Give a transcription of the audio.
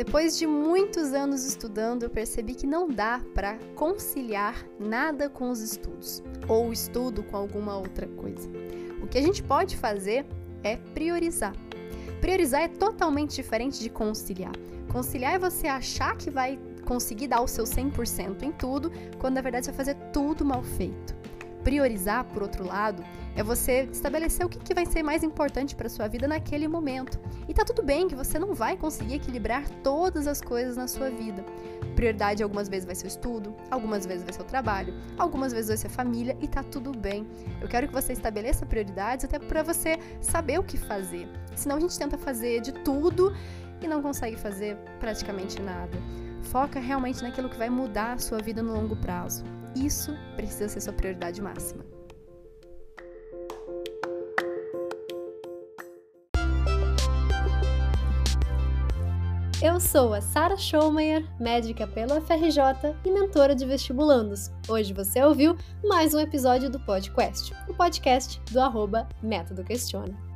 Depois de muitos anos estudando, eu percebi que não dá para conciliar nada com os estudos ou estudo com alguma outra coisa. O que a gente pode fazer é priorizar. Priorizar é totalmente diferente de conciliar. Conciliar é você achar que vai conseguir dar o seu 100% em tudo, quando na verdade você vai fazer tudo mal feito. Priorizar, por outro lado, é você estabelecer o que, que vai ser mais importante para sua vida naquele momento. E tá tudo bem que você não vai conseguir equilibrar todas as coisas na sua vida. Prioridade algumas vezes vai ser o estudo, algumas vezes vai ser o trabalho, algumas vezes vai ser a família e tá tudo bem. Eu quero que você estabeleça prioridades até para você saber o que fazer. Senão a gente tenta fazer de tudo e não consegue fazer praticamente nada. Foca realmente naquilo que vai mudar a sua vida no longo prazo. Isso precisa ser sua prioridade máxima. Eu sou a Sara Schomayer, médica pelo FRJ e mentora de vestibulandos. Hoje você ouviu mais um episódio do podcast, o podcast do arroba Método Questiona.